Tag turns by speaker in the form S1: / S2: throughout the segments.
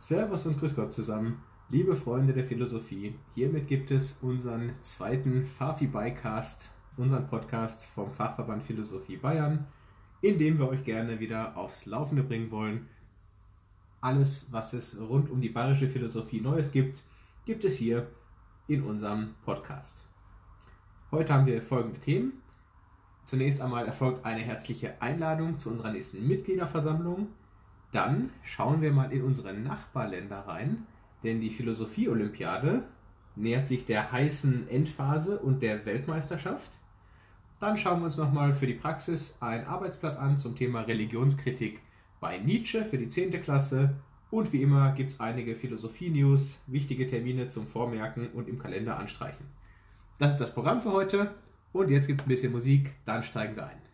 S1: Servus und Grüß Gott zusammen, liebe Freunde der Philosophie. Hiermit gibt es unseren zweiten Fafi Bycast, unseren Podcast vom Fachverband Philosophie Bayern, in dem wir euch gerne wieder aufs Laufende bringen wollen. Alles, was es rund um die bayerische Philosophie Neues gibt, gibt es hier in unserem Podcast. Heute haben wir folgende Themen. Zunächst einmal erfolgt eine herzliche Einladung zu unserer nächsten Mitgliederversammlung. Dann schauen wir mal in unsere Nachbarländer rein, denn die Philosophie-Olympiade nähert sich der heißen Endphase und der Weltmeisterschaft. Dann schauen wir uns nochmal für die Praxis ein Arbeitsblatt an zum Thema Religionskritik bei Nietzsche für die 10. Klasse. Und wie immer gibt es einige Philosophie-News, wichtige Termine zum Vormerken und im Kalender anstreichen. Das ist das Programm für heute. Und jetzt gibt es ein bisschen Musik, dann steigen wir ein.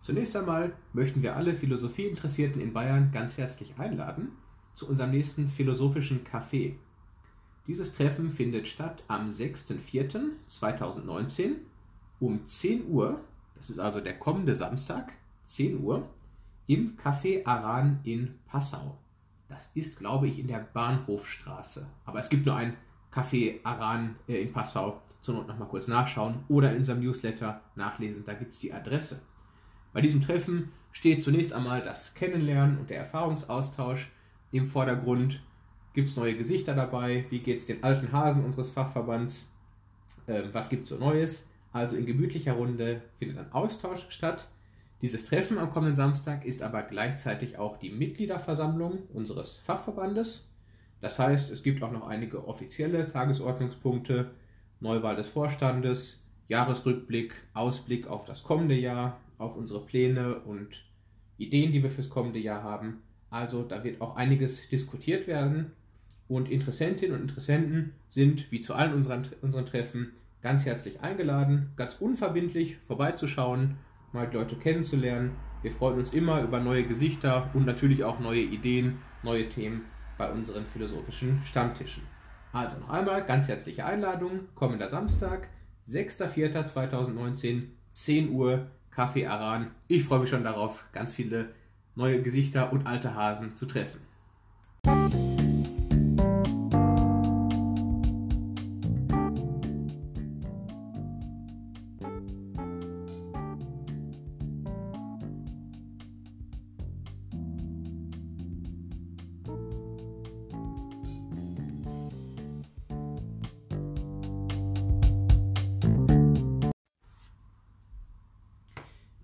S1: Zunächst einmal möchten wir alle Philosophieinteressierten in Bayern ganz herzlich einladen zu unserem nächsten philosophischen Café. Dieses Treffen findet statt am 6.4.2019 um 10 Uhr, das ist also der kommende Samstag, 10 Uhr, im Café Aran in Passau. Das ist, glaube ich, in der Bahnhofstraße. Aber es gibt nur ein Café Aran äh, in Passau. Zur Not nochmal kurz nachschauen oder in unserem Newsletter nachlesen, da gibt es die Adresse. Bei diesem Treffen steht zunächst einmal das Kennenlernen und der Erfahrungsaustausch im Vordergrund. Gibt es neue Gesichter dabei? Wie geht es den alten Hasen unseres Fachverbands? Äh, was gibt es so Neues? Also in gemütlicher Runde findet ein Austausch statt. Dieses Treffen am kommenden Samstag ist aber gleichzeitig auch die Mitgliederversammlung unseres Fachverbandes. Das heißt, es gibt auch noch einige offizielle Tagesordnungspunkte, Neuwahl des Vorstandes, Jahresrückblick, Ausblick auf das kommende Jahr, auf unsere Pläne und Ideen, die wir fürs kommende Jahr haben. Also da wird auch einiges diskutiert werden und Interessentinnen und Interessenten sind, wie zu allen unseren, unseren Treffen, ganz herzlich eingeladen, ganz unverbindlich vorbeizuschauen, mal die Leute kennenzulernen. Wir freuen uns immer über neue Gesichter und natürlich auch neue Ideen, neue Themen bei unseren philosophischen Stammtischen. Also noch einmal ganz herzliche Einladung, kommender Samstag, 6.4.2019, 10 Uhr Kaffee Aran. Ich freue mich schon darauf, ganz viele neue Gesichter und alte Hasen zu treffen.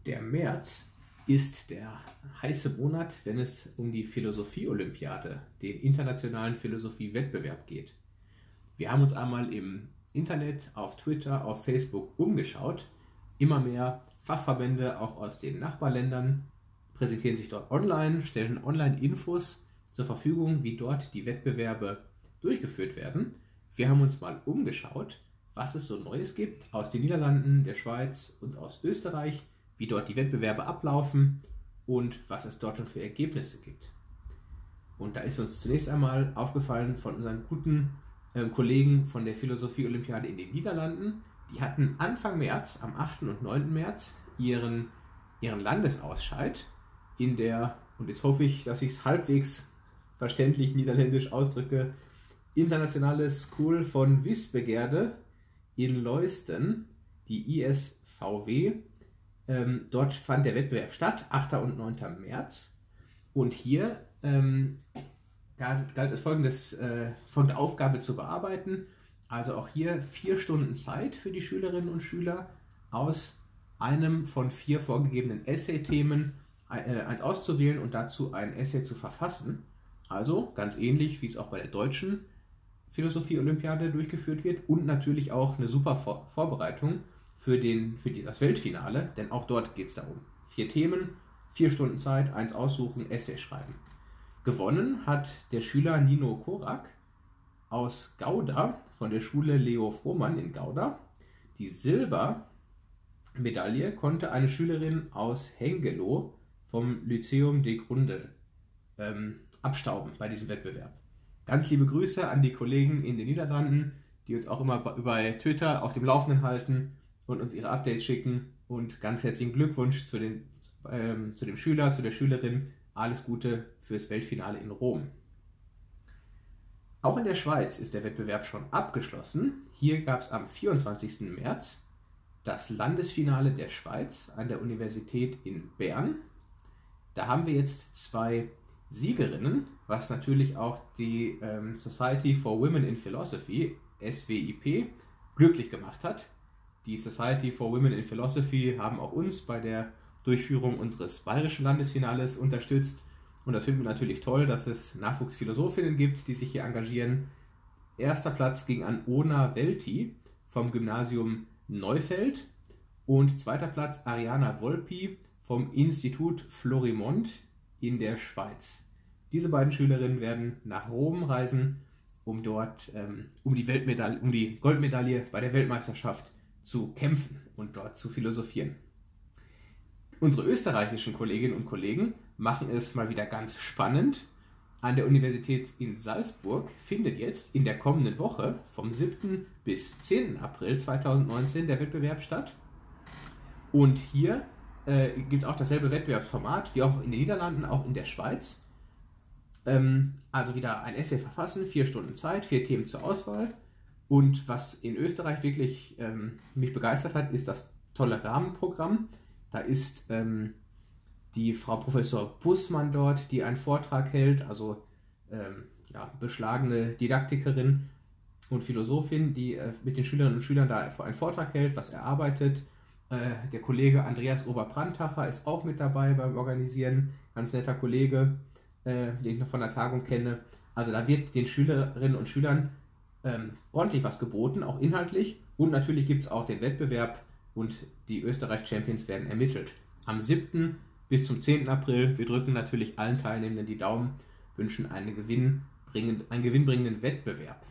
S1: Der März ist der heiße Monat, wenn es um die Philosophie-Olympiade, den internationalen Philosophie-Wettbewerb geht. Wir haben uns einmal im Internet, auf Twitter, auf Facebook umgeschaut. Immer mehr Fachverbände, auch aus den Nachbarländern, präsentieren sich dort online, stellen Online-Infos zur Verfügung, wie dort die Wettbewerbe durchgeführt werden. Wir haben uns mal umgeschaut, was es so Neues gibt aus den Niederlanden, der Schweiz und aus Österreich wie dort die Wettbewerbe ablaufen und was es dort schon für Ergebnisse gibt. Und da ist uns zunächst einmal aufgefallen von unseren guten äh, Kollegen von der Philosophie-Olympiade in den Niederlanden. Die hatten Anfang März, am 8. und 9. März, ihren, ihren Landesausscheid in der, und jetzt hoffe ich, dass ich es halbwegs verständlich niederländisch ausdrücke, Internationale School von Wissbegeerde in Leusten, die ISVW, ähm, dort fand der Wettbewerb statt, 8. und 9. März. Und hier ähm, galt, es folgendes äh, von der Aufgabe zu bearbeiten. Also auch hier vier Stunden Zeit für die Schülerinnen und Schüler aus einem von vier vorgegebenen Essay-Themen äh, eins auszuwählen und dazu ein Essay zu verfassen. Also ganz ähnlich, wie es auch bei der deutschen Philosophie-Olympiade durchgeführt wird und natürlich auch eine super Vor Vorbereitung für, den, für das Weltfinale, denn auch dort geht es darum. Vier Themen, vier Stunden Zeit, eins aussuchen, Essay schreiben. Gewonnen hat der Schüler Nino Korak aus Gouda von der Schule Leo Frohmann in Gouda. Die Silbermedaille konnte eine Schülerin aus Hengelo vom Lyceum de Grunde ähm, abstauben bei diesem Wettbewerb. Ganz liebe Grüße an die Kollegen in den Niederlanden, die uns auch immer bei Twitter auf dem Laufenden halten und uns ihre Updates schicken. Und ganz herzlichen Glückwunsch zu, den, ähm, zu dem Schüler, zu der Schülerin. Alles Gute fürs Weltfinale in Rom. Auch in der Schweiz ist der Wettbewerb schon abgeschlossen. Hier gab es am 24. März das Landesfinale der Schweiz an der Universität in Bern. Da haben wir jetzt zwei Siegerinnen, was natürlich auch die ähm, Society for Women in Philosophy, SWIP, glücklich gemacht hat. Die Society for Women in Philosophy haben auch uns bei der Durchführung unseres bayerischen Landesfinales unterstützt. Und das finden wir natürlich toll, dass es Nachwuchsphilosophinnen gibt, die sich hier engagieren. Erster Platz ging an Ona Welti vom Gymnasium Neufeld und zweiter Platz Ariana Volpi vom Institut Florimont in der Schweiz. Diese beiden Schülerinnen werden nach Rom reisen, um dort ähm, um, die um die Goldmedaille bei der Weltmeisterschaft zu kämpfen und dort zu philosophieren. Unsere österreichischen Kolleginnen und Kollegen machen es mal wieder ganz spannend. An der Universität in Salzburg findet jetzt in der kommenden Woche vom 7. bis 10. April 2019 der Wettbewerb statt. Und hier äh, gibt es auch dasselbe Wettbewerbsformat wie auch in den Niederlanden, auch in der Schweiz. Ähm, also wieder ein Essay verfassen, vier Stunden Zeit, vier Themen zur Auswahl. Und was in Österreich wirklich ähm, mich begeistert hat, ist das tolle Rahmenprogramm. Da ist ähm, die Frau Professor Bussmann dort, die einen Vortrag hält, also ähm, ja, beschlagene Didaktikerin und Philosophin, die äh, mit den Schülerinnen und Schülern da einen Vortrag hält, was er arbeitet äh, der Kollege Andreas Oberbrandtacher ist auch mit dabei beim Organisieren. Ganz netter Kollege, äh, den ich noch von der Tagung kenne. Also da wird den Schülerinnen und Schülern ähm, ordentlich was geboten, auch inhaltlich. Und natürlich gibt es auch den Wettbewerb und die Österreich-Champions werden ermittelt. Am 7. bis zum 10. April. Wir drücken natürlich allen Teilnehmenden die Daumen, wünschen einen, Gewinn einen gewinnbringenden Wettbewerb.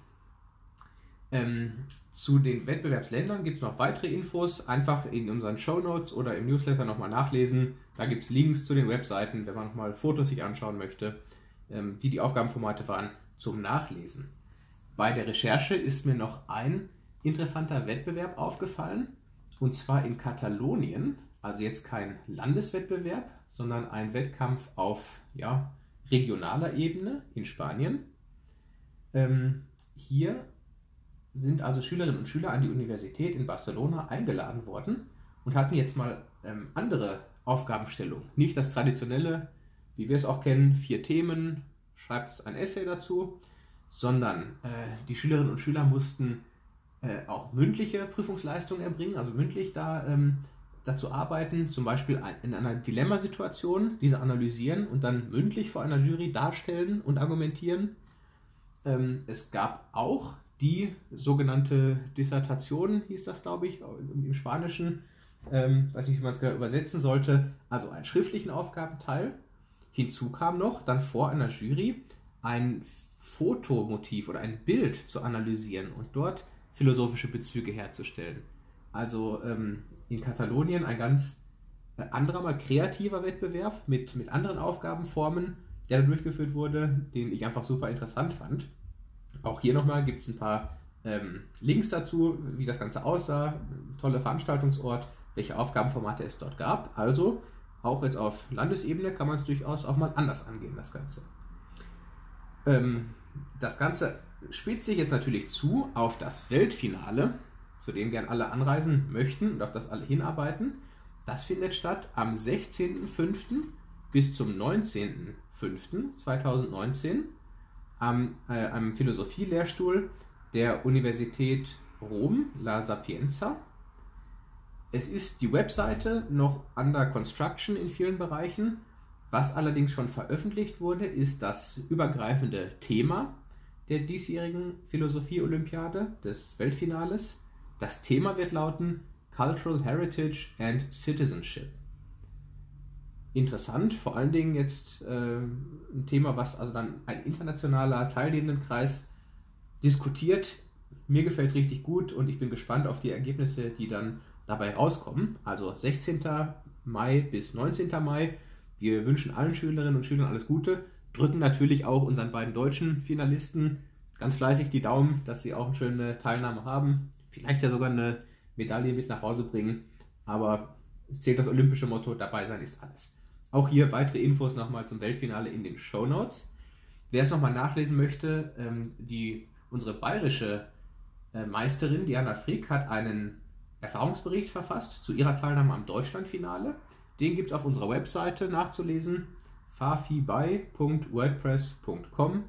S1: Ähm, zu den Wettbewerbsländern gibt es noch weitere Infos, einfach in unseren Show Notes oder im Newsletter nochmal nachlesen. Da gibt es Links zu den Webseiten, wenn man nochmal Fotos sich anschauen möchte, ähm, wie die Aufgabenformate waren, zum Nachlesen. Bei der Recherche ist mir noch ein interessanter Wettbewerb aufgefallen, und zwar in Katalonien, also jetzt kein Landeswettbewerb, sondern ein Wettkampf auf ja, regionaler Ebene in Spanien. Ähm, hier sind also Schülerinnen und Schüler an die Universität in Barcelona eingeladen worden und hatten jetzt mal ähm, andere Aufgabenstellungen. Nicht das traditionelle, wie wir es auch kennen, vier Themen, schreibt ein Essay dazu, sondern äh, die Schülerinnen und Schüler mussten äh, auch mündliche Prüfungsleistungen erbringen, also mündlich da ähm, dazu arbeiten, zum Beispiel in einer Dilemmasituation diese analysieren und dann mündlich vor einer Jury darstellen und argumentieren. Ähm, es gab auch die sogenannte Dissertation, hieß das, glaube ich, im Spanischen. Ähm, weiß nicht, wie man es übersetzen sollte. Also einen schriftlichen Aufgabenteil. Hinzu kam noch, dann vor einer Jury ein Fotomotiv oder ein Bild zu analysieren und dort philosophische Bezüge herzustellen. Also ähm, in Katalonien ein ganz äh, anderer, mal kreativer Wettbewerb mit, mit anderen Aufgabenformen, der da durchgeführt wurde, den ich einfach super interessant fand. Auch hier nochmal gibt es ein paar ähm, Links dazu, wie das Ganze aussah, tolle Veranstaltungsort, welche Aufgabenformate es dort gab. Also auch jetzt auf Landesebene kann man es durchaus auch mal anders angehen, das Ganze. Ähm, das Ganze spitzt sich jetzt natürlich zu auf das Weltfinale, zu dem gern alle anreisen möchten und auf das alle hinarbeiten. Das findet statt am 16.05. bis zum 19.05.2019 am, äh, am Philosophielehrstuhl der Universität Rom, La Sapienza. Es ist die Webseite noch under construction in vielen Bereichen. Was allerdings schon veröffentlicht wurde, ist das übergreifende Thema der diesjährigen Philosophie-Olympiade, des Weltfinales. Das Thema wird lauten Cultural Heritage and Citizenship interessant. Vor allen Dingen jetzt äh, ein Thema, was also dann ein internationaler Teilnehmendenkreis diskutiert, mir gefällt es richtig gut und ich bin gespannt auf die Ergebnisse, die dann dabei rauskommen. Also 16. Mai bis 19. Mai. Wir wünschen allen Schülerinnen und Schülern alles Gute, drücken natürlich auch unseren beiden deutschen Finalisten ganz fleißig die Daumen, dass sie auch eine schöne Teilnahme haben. Vielleicht ja sogar eine Medaille mit nach Hause bringen. Aber es zählt das olympische Motto, dabei sein ist alles. Auch hier weitere Infos nochmal zum Weltfinale in den Show Notes. Wer es nochmal nachlesen möchte, ähm, die, unsere bayerische äh, Meisterin Diana Frick hat einen Erfahrungsbericht verfasst zu ihrer Teilnahme am Deutschlandfinale. Den gibt es auf unserer Webseite nachzulesen, fafi.wordpress.com.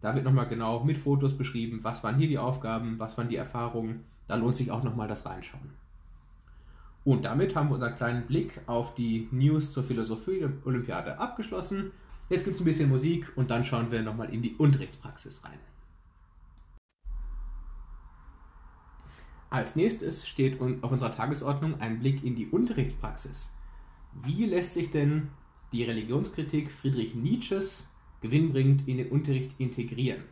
S1: Da wird nochmal genau mit Fotos beschrieben, was waren hier die Aufgaben, was waren die Erfahrungen. Da lohnt sich auch nochmal das Reinschauen. Und damit haben wir unseren kleinen Blick auf die News zur Philosophie-Olympiade abgeschlossen. Jetzt gibt es ein bisschen Musik und dann schauen wir nochmal in die Unterrichtspraxis rein. Als nächstes steht auf unserer Tagesordnung ein Blick in die Unterrichtspraxis. Wie lässt sich denn die Religionskritik Friedrich Nietzsches gewinnbringend in den Unterricht integrieren?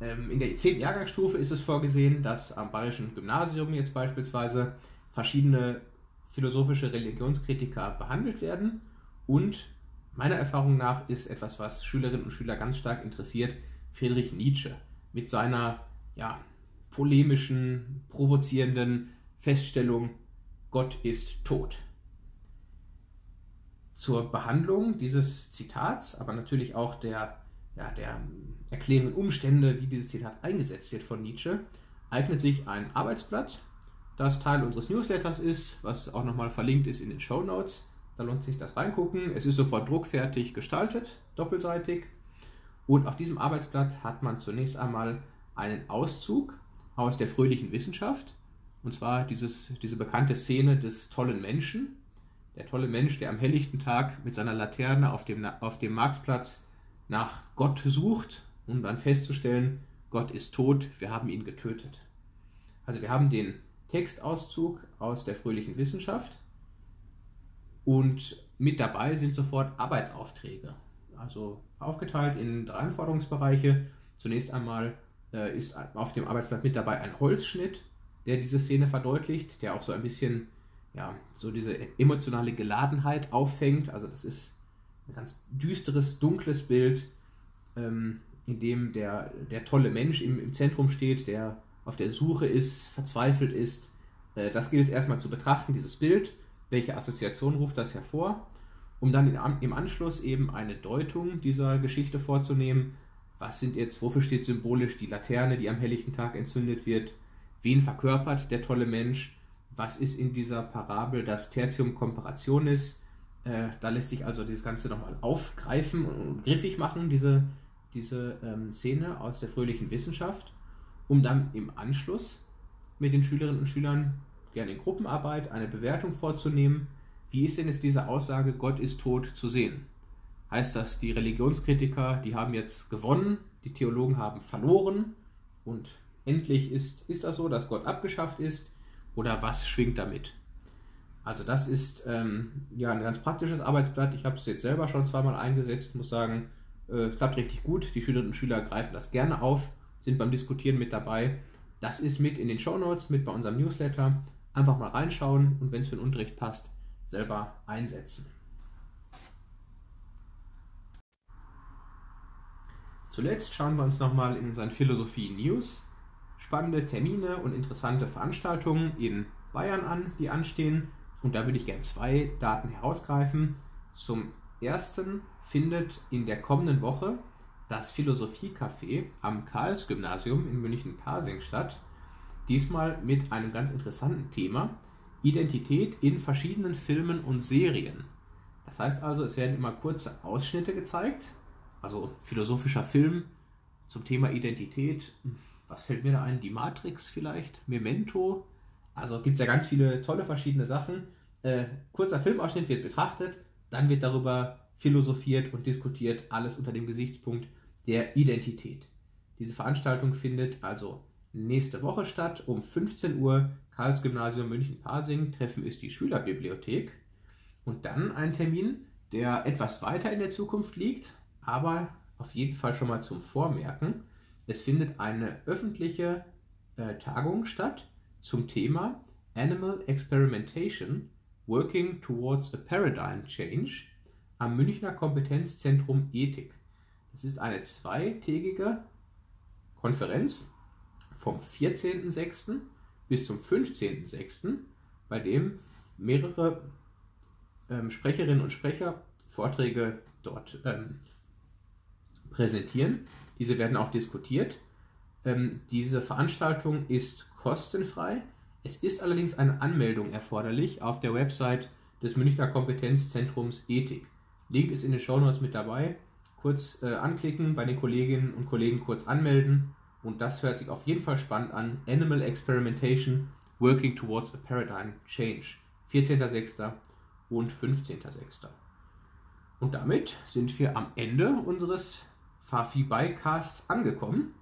S1: Ähm, in der 10. Jahrgangsstufe ist es vorgesehen, dass am Bayerischen Gymnasium jetzt beispielsweise verschiedene philosophische Religionskritiker behandelt werden und meiner Erfahrung nach ist etwas, was Schülerinnen und Schüler ganz stark interessiert, Friedrich Nietzsche mit seiner ja, polemischen, provozierenden Feststellung, Gott ist tot. Zur Behandlung dieses Zitats, aber natürlich auch der, ja, der erklärenden Umstände, wie dieses Zitat eingesetzt wird von Nietzsche, eignet sich ein Arbeitsblatt, das Teil unseres Newsletters ist, was auch nochmal verlinkt ist in den Show Notes. Da lohnt sich das reingucken. Es ist sofort druckfertig gestaltet, doppelseitig. Und auf diesem Arbeitsblatt hat man zunächst einmal einen Auszug aus der fröhlichen Wissenschaft. Und zwar dieses, diese bekannte Szene des tollen Menschen. Der tolle Mensch, der am helllichten Tag mit seiner Laterne auf dem, auf dem Marktplatz nach Gott sucht, um dann festzustellen, Gott ist tot, wir haben ihn getötet. Also wir haben den Textauszug aus der fröhlichen Wissenschaft und mit dabei sind sofort Arbeitsaufträge. Also aufgeteilt in drei Anforderungsbereiche. Zunächst einmal äh, ist auf dem Arbeitsblatt mit dabei ein Holzschnitt, der diese Szene verdeutlicht, der auch so ein bisschen ja, so diese emotionale Geladenheit auffängt. Also das ist ein ganz düsteres, dunkles Bild, ähm, in dem der, der tolle Mensch im, im Zentrum steht, der auf der Suche ist, verzweifelt ist. Äh, das gilt es erstmal zu betrachten, dieses Bild. Welche Assoziation ruft das hervor? Um dann im Anschluss eben eine Deutung dieser Geschichte vorzunehmen. Was sind jetzt, wofür steht symbolisch die Laterne, die am helllichten Tag entzündet wird? Wen verkörpert der tolle Mensch? Was ist in dieser Parabel das Tertium Comparationis? Äh, da lässt sich also das Ganze nochmal aufgreifen und griffig machen, diese, diese ähm, Szene aus der fröhlichen Wissenschaft um dann im Anschluss mit den Schülerinnen und Schülern gerne in Gruppenarbeit eine Bewertung vorzunehmen. Wie ist denn jetzt diese Aussage, Gott ist tot, zu sehen? Heißt das, die Religionskritiker, die haben jetzt gewonnen, die Theologen haben verloren und endlich ist, ist das so, dass Gott abgeschafft ist? Oder was schwingt damit? Also das ist ähm, ja ein ganz praktisches Arbeitsblatt. Ich habe es jetzt selber schon zweimal eingesetzt, muss sagen, äh, klappt richtig gut. Die Schülerinnen und Schüler greifen das gerne auf sind beim Diskutieren mit dabei. Das ist mit in den Show Notes, mit bei unserem Newsletter. Einfach mal reinschauen und wenn es für den Unterricht passt, selber einsetzen. Zuletzt schauen wir uns nochmal in unseren Philosophie News spannende Termine und interessante Veranstaltungen in Bayern an, die anstehen. Und da würde ich gerne zwei Daten herausgreifen. Zum ersten findet in der kommenden Woche das Philosophiecafé am Karls-Gymnasium in München-Pasing statt. Diesmal mit einem ganz interessanten Thema: Identität in verschiedenen Filmen und Serien. Das heißt also, es werden immer kurze Ausschnitte gezeigt, also philosophischer Film zum Thema Identität. Was fällt mir da ein? Die Matrix vielleicht? Memento? Also gibt es ja ganz viele tolle verschiedene Sachen. Äh, kurzer Filmausschnitt wird betrachtet, dann wird darüber philosophiert und diskutiert, alles unter dem Gesichtspunkt der Identität. Diese Veranstaltung findet also nächste Woche statt um 15 Uhr Karlsgymnasium München-Pasing. Treffen ist die Schülerbibliothek. Und dann ein Termin, der etwas weiter in der Zukunft liegt, aber auf jeden Fall schon mal zum Vormerken. Es findet eine öffentliche äh, Tagung statt zum Thema Animal Experimentation Working Towards a Paradigm Change am Münchner Kompetenzzentrum Ethik. Das ist eine zweitägige Konferenz vom 14.06. bis zum 15.06., bei dem mehrere ähm, Sprecherinnen und Sprecher Vorträge dort ähm, präsentieren. Diese werden auch diskutiert. Ähm, diese Veranstaltung ist kostenfrei. Es ist allerdings eine Anmeldung erforderlich auf der Website des Münchner Kompetenzzentrums Ethik. Link ist in den Shownotes mit dabei. Kurz äh, anklicken, bei den Kolleginnen und Kollegen kurz anmelden und das hört sich auf jeden Fall spannend an. Animal Experimentation Working Towards a Paradigm Change. 14.06. und 15.06. Und damit sind wir am Ende unseres Fafi Bycasts angekommen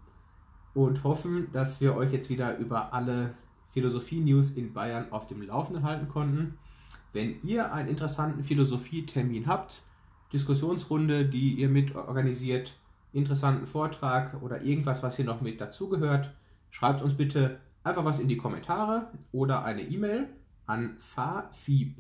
S1: und hoffen, dass wir euch jetzt wieder über alle Philosophie-News in Bayern auf dem Laufenden halten konnten. Wenn ihr einen interessanten Philosophie-Termin habt, Diskussionsrunde, die ihr mit organisiert, interessanten Vortrag oder irgendwas, was hier noch mit dazugehört, schreibt uns bitte einfach was in die Kommentare oder eine E-Mail an fafi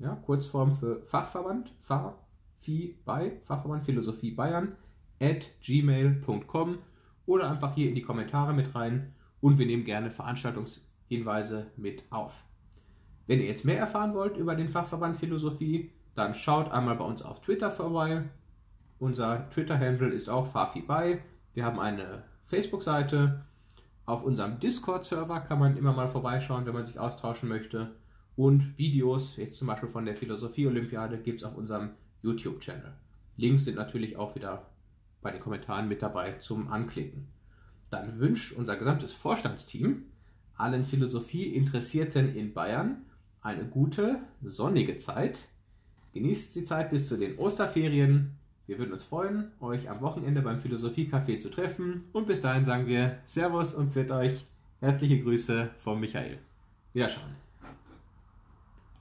S1: ja, Kurzform für Fachverband, fafi Fachverband Philosophie Bayern, at gmail.com oder einfach hier in die Kommentare mit rein und wir nehmen gerne Veranstaltungshinweise mit auf. Wenn ihr jetzt mehr erfahren wollt über den Fachverband Philosophie, dann schaut einmal bei uns auf Twitter vorbei unser Twitter-Handle ist auch fafibai. Wir haben eine Facebook-Seite. Auf unserem Discord-Server kann man immer mal vorbeischauen, wenn man sich austauschen möchte. Und Videos, jetzt zum Beispiel von der Philosophie-Olympiade, gibt es auf unserem YouTube-Channel. Links sind natürlich auch wieder bei den Kommentaren mit dabei zum Anklicken. Dann wünscht unser gesamtes Vorstandsteam allen Philosophie-Interessierten in Bayern eine gute, sonnige Zeit. Genießt die Zeit bis zu den Osterferien wir würden uns freuen, euch am Wochenende beim Philosophie-Café zu treffen. Und bis dahin sagen wir Servus und für euch herzliche Grüße vom Michael. Wiederschauen.